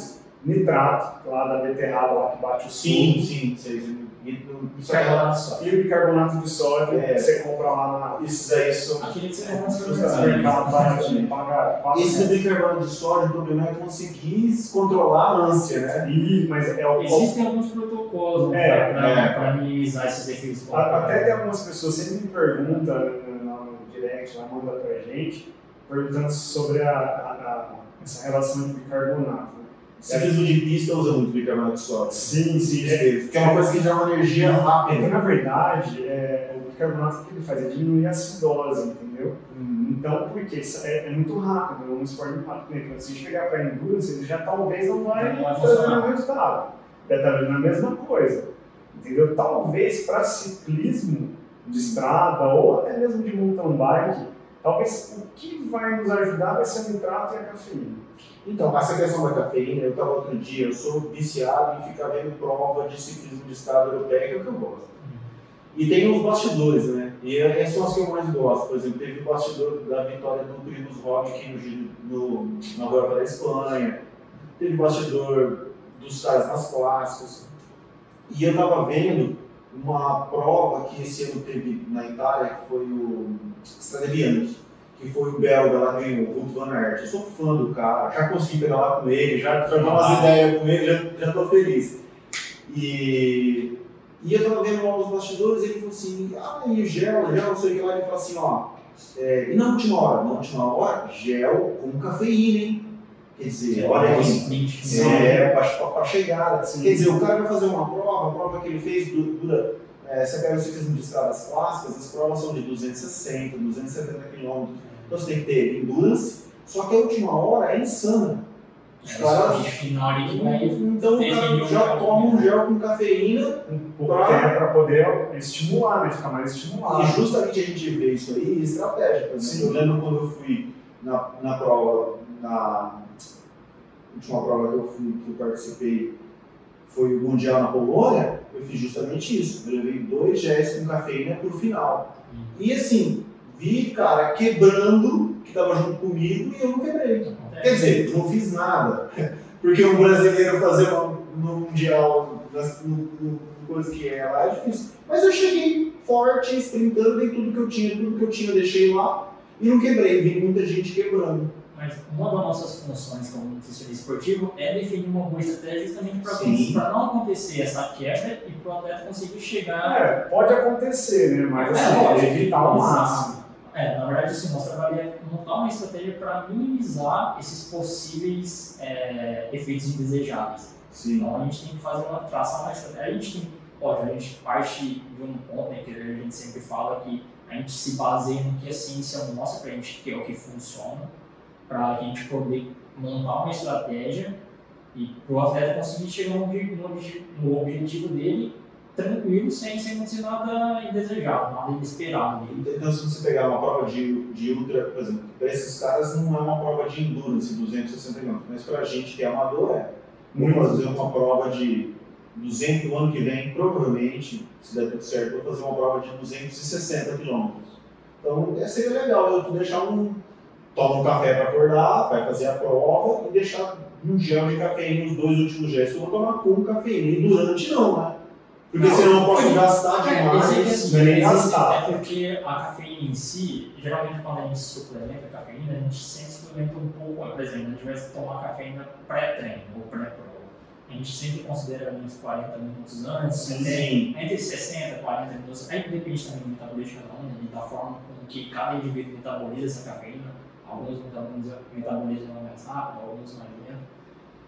Nitrato, lá da beterraba, lá que bate o Sim, sim, sim. Bicarbonato de sódio. E o bicarbonato de sódio é. você compra lá na. Isso daí são. Aquele que você compra no mercado. Esse do bicarbonato de sódio, o problema é conseguir controlar a ânsia, né? E, mas é o, Existem alguns protocolos né, é, para é. minimizar esses efeitos. Até tem algumas pessoas sempre me perguntam no direct, lá manda pra gente, perguntando sobre a, a, a essa relação de bicarbonato. Ciclismo de pista usa muito bicarbonato de sódio. Sim, sim. É, que é uma coisa que dá uma energia rápida. Então, na verdade, é, o bicarbonato que ele faz é diminuir a acidose, entendeu? Hum. Então, porque é, é, muito rápido, é um esporte muito rápido. Então, se a pegar para endurance, ele já talvez não vai, fazer o resultado. Beta na mesma coisa, entendeu? Talvez para ciclismo de estrada ou até mesmo de mountain bike, talvez o que vai nos ajudar vai ser o nitrato e a cafeína. Então, essa questão da cafeína, eu estava outro dia, eu sou viciado em ficar vendo prova de ciclismo de estrada europeia, que é que eu gosto. E tem os bastidores, né? E essas é, são as que eu mais gosto. Por exemplo, teve o bastidor da vitória do Primus Roglic no, no, na Volta da Espanha, teve o bastidor dos caras nas clássicas. E eu estava vendo uma prova que esse ano teve na Itália, que foi o Strade Bianchi que foi o belga lá que o Wout van Aert. Eu sou fã do cara, já consegui pegar lá com ele, já trocar umas ideias com ele, já, já tô feliz. E, e eu tava vendo lá os bastidores e ele falou assim, ah, e gel, gel, não sei o que lá, ele falou assim, ó, é, e na última hora, na última hora, gel com cafeína, hein? Quer dizer, é, olha aí, é, para chegada. Assim, quer dizer, o cara vai fazer uma prova, a prova que ele fez dura é, você pega o ciclismo de estradas clássicas, as provas são de 260, 270 km. Então você tem que ter endurance, só que a última hora é insana. Os É, caras- Então o cara já toma um gel com cafeína Um para poder estimular, né? Ficar mais estimulado. E justamente a gente vê isso aí estratégia. Por exemplo, Sim. eu lembro quando eu fui na, na prova, na última prova que eu fui, que eu participei, foi o Mundial na Polônia, eu fiz justamente isso. Eu levei dois géis com cafeína pro final. Hum. E assim, vi, cara, quebrando, que tava junto comigo, e eu não quebrei. Quer dizer, não fiz nada. *laughs* Porque um brasileiro fazer uma, no Mundial, nas- no, no, coisa que é lá, é difícil. Mas eu cheguei forte, sprintando, dei tudo que eu tinha, tudo que eu tinha eu deixei lá e não quebrei. Vi muita gente quebrando. Mas uma das nossas funções como nutricionista esportivo é definir uma boa estratégia justamente para não acontecer essa quebra e para o atleta conseguir chegar. É, pode acontecer, né? Mas assim, É, lógico. evitar ao Exato. máximo. É, na verdade, assim, nosso trabalho é montar uma estratégia para minimizar esses possíveis é, efeitos indesejáveis. Sim. Então a gente tem que fazer uma traçar uma estratégia. A gente tem, óbvio, a gente parte de um ponto né, que a gente sempre fala que a gente se baseia no que a ciência mostra pra gente que é o que funciona, para a gente poder montar uma estratégia e para o atleta conseguir chegar no, no no objetivo dele tranquilo, sem, sem acontecer nada indesejado, nada inesperado dele. Então, se você pegar uma prova de, de ultra, por exemplo, para esses caras não é uma prova de endurance, 260 km, mas para a gente que é amador é. Vou fazer uma prova de 200 o ano que vem, provavelmente, se der tudo certo, vou fazer uma prova de 260 km. Então, é, seria legal eu deixar um. Toma um café para acordar, vai fazer a prova e deixar um gel de cafeína, os dois últimos gestos eu vou tomar com cafeína. E durante não, né? Porque Não, senão eu posso gastar É, demais. é nem esse- gastar. É porque a cafeína em si, geralmente quando a gente suplementa a cafeína, a gente sempre suplementa um pouco, por exemplo, a gente vai tomar cafeína pré-treino ou pré-prova. A gente sempre considera uns 40 minutos antes, Sim. entre 60 e 40 minutos, aí depende também do metabolismo de cada um, né, da forma com que cada indivíduo metaboliza essa cafeína. Alguns metabolizam, mais rápido, alguns mais lento.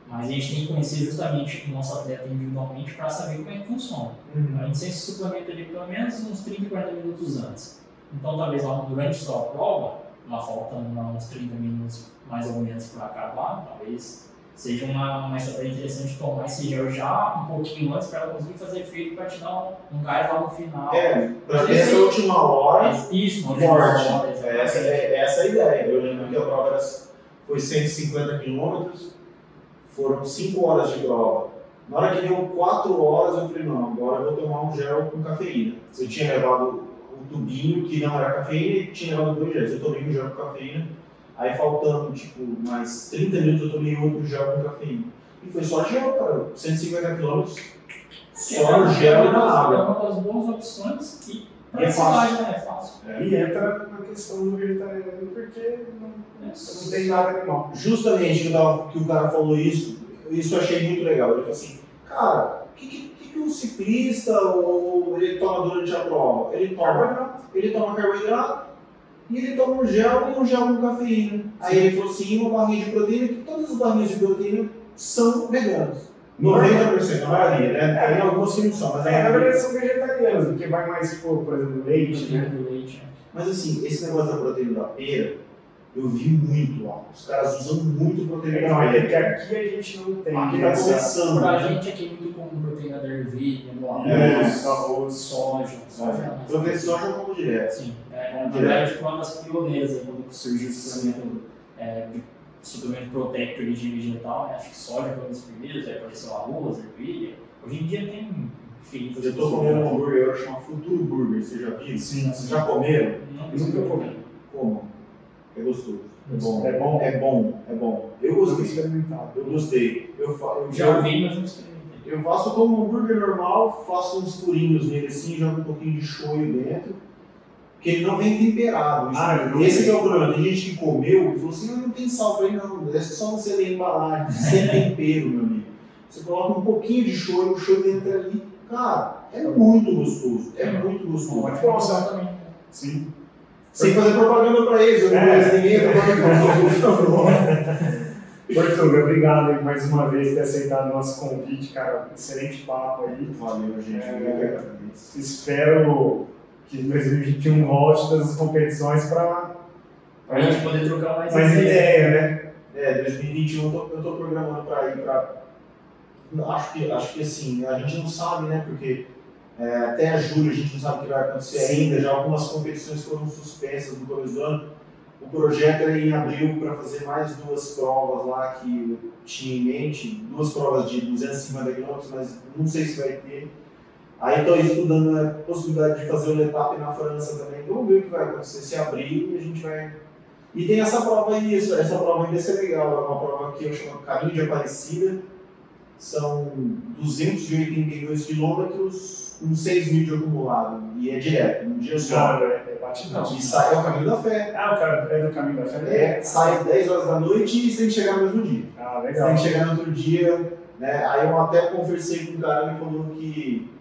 Mas a gente tem que conhecer justamente o nosso atleta individualmente para saber como é que funciona. A gente sempre suplementa ali pelo menos uns 30, 40 minutos antes. Então, talvez lá durante sua prova, lá faltando uns 30 minutos mais ou menos para acabar, talvez seja uma, uma estratégia interessante tomar esse gel já um pouquinho antes para ela conseguir fazer efeito para te dar um, um gás lá no final. É, pra ter essa última hora Isso, forte. hora, Essa exatamente. é, essa é a ideia. Eu lembro que a prova era, foi 150 quilômetros, foram 5 horas de prova. Na hora que deu 4 horas, eu falei, não, agora eu vou tomar um gel com cafeína. Eu tinha levado um tubinho que não era cafeína e tinha levado dois gels. Eu tomei um gel com cafeína, aí faltando tipo mais 30 minutos eu tomei outro gel com cafeína. E foi só gel, cara. 150 quilômetros, só É gel e uma na água. É uma das boas opções e E é fácil. página é fácil. E entra na questão do vegetariano, porque não, É não tem nada animal. justamente que, que o cara falou isso, isso eu achei muito legal. Ele falou assim, cara, o que, que, que que um ciclista ou ele toma durante a prova? Ele toma, Carboidrato. ele toma carboidrato e ele toma um gel e um gel com cafeína. Aí ele falou assim, uma barrinha de proteína, que todas as barrinhas de proteína são veganas. 90%, a maioria, né? Tem algumas que não são, mas É, na a verdade maioria. são vegetarianos, porque vai mais, tipo, por exemplo, leite, né? do leite. Mas assim, esse negócio da proteína da pera, eu vi muito lá. Os caras usam muito proteína Não, da é que pera. aqui a gente não tem. Aqui tá começando. Pra né? gente aqui é muito comum proteína da ervilha, do arroz, É, arroz. soja. Soja é Professor já como direto. Sim, é, na verdade foi uma das pioneiras aí quando surgiu o suplemento, é, de, suplemento proteico de origem vegetal, né? acho que soja foi um dos primeiros, aí apareceu arroz, ervilha. Hoje em dia tem infinitas Eu tô comendo um hambúrguer hoje chama Futuro Burger, vocês já viram? Sim, Vocês já comeram? Não, Nunca comi. Como? É gostoso. É bom. É bom? É bom, é bom. Eu gostei. experimentado. Eu gostei. Eu, fa eu, Já eu, vi, mas não experimentei. eu faço como um hambúrguer normal, faço uns furinhos nele assim, jogo um pouquinho de shoyu dentro, que ele não vem temperado. Isso- Ah, Esse é o problema. Tem gente que comeu e falou assim, "Ah, não tem sal. Eu falei, não, é só você ler a embalagem, sem *laughs* tempero, meu amigo. Você coloca um pouquinho de shoyu, o shoyu entra ali. Cara, é muito gostoso. É muito gostoso. Pode promoção. também. Sim. Sem fazer propaganda pra eles, eu não É. conheço ninguém, propaganda pra Portuga, obrigado aí mais uma vez por ter aceitado o nosso convite, cara. Excelente papo aí. Valeu, gente. É. Eu. Espero que 2021 volte das competições para Pra gente poder trocar mais, mais ideia, né? É, 2021 eu tô, eu tô programando para ir para. Acho que, acho que assim, a gente não sabe, né? Porque é, até julho a gente não sabe o que vai acontecer Sim. ainda. Já algumas competições foram suspensas no começo do ano. O projeto era em abril para fazer mais duas provas lá que eu tinha em mente, duas provas de 250 km, mas não sei se vai ter. Aí estou estudando a possibilidade de fazer o etapa na França também. Vamos ver o que vai acontecer se abrir e a gente vai. E tem essa prova aí, essa prova vai ser legal. É uma prova que eu chamo Caminho de Aparecida. São 282 quilômetros com 6 mil de acumulado. E é direto, num dia só. Não, é, é batidão. E sai, é o caminho da fé. Ah, o cara é do caminho da fé? É, sai 10 horas da noite e você tem que chegar no mesmo dia. Ah, Você legal. tem que chegar no outro dia, né? Aí eu até conversei com um cara me falou que.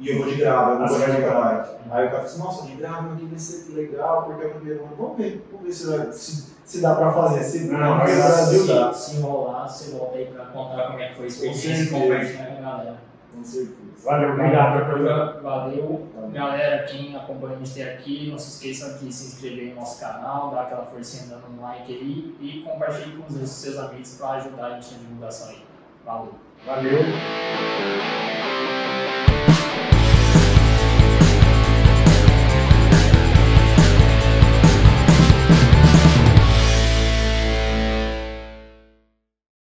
E eu vou de grava, eu não vou vai de grava. grava. Aí o cara falou assim, nossa, de grava aqui vai ser legal, porque é o primeiro ano. Vamos ver, vamos ver se, vai- se, se dá pra fazer. Se Não, não, mas Brasil se, dá. se enrolar, você volta aí pra contar como é que foi a experiência e compartilhar com a galera. Com certeza. Valeu, obrigado. Valeu, valeu. Valeu. Galera, quem acompanha a gente até aqui, não se esqueçam de se inscrever no nosso canal, dar aquela forcinha dando um like aí e compartilhe com os seus amigos para ajudar a gente na divulgação aí. Valeu! Valeu.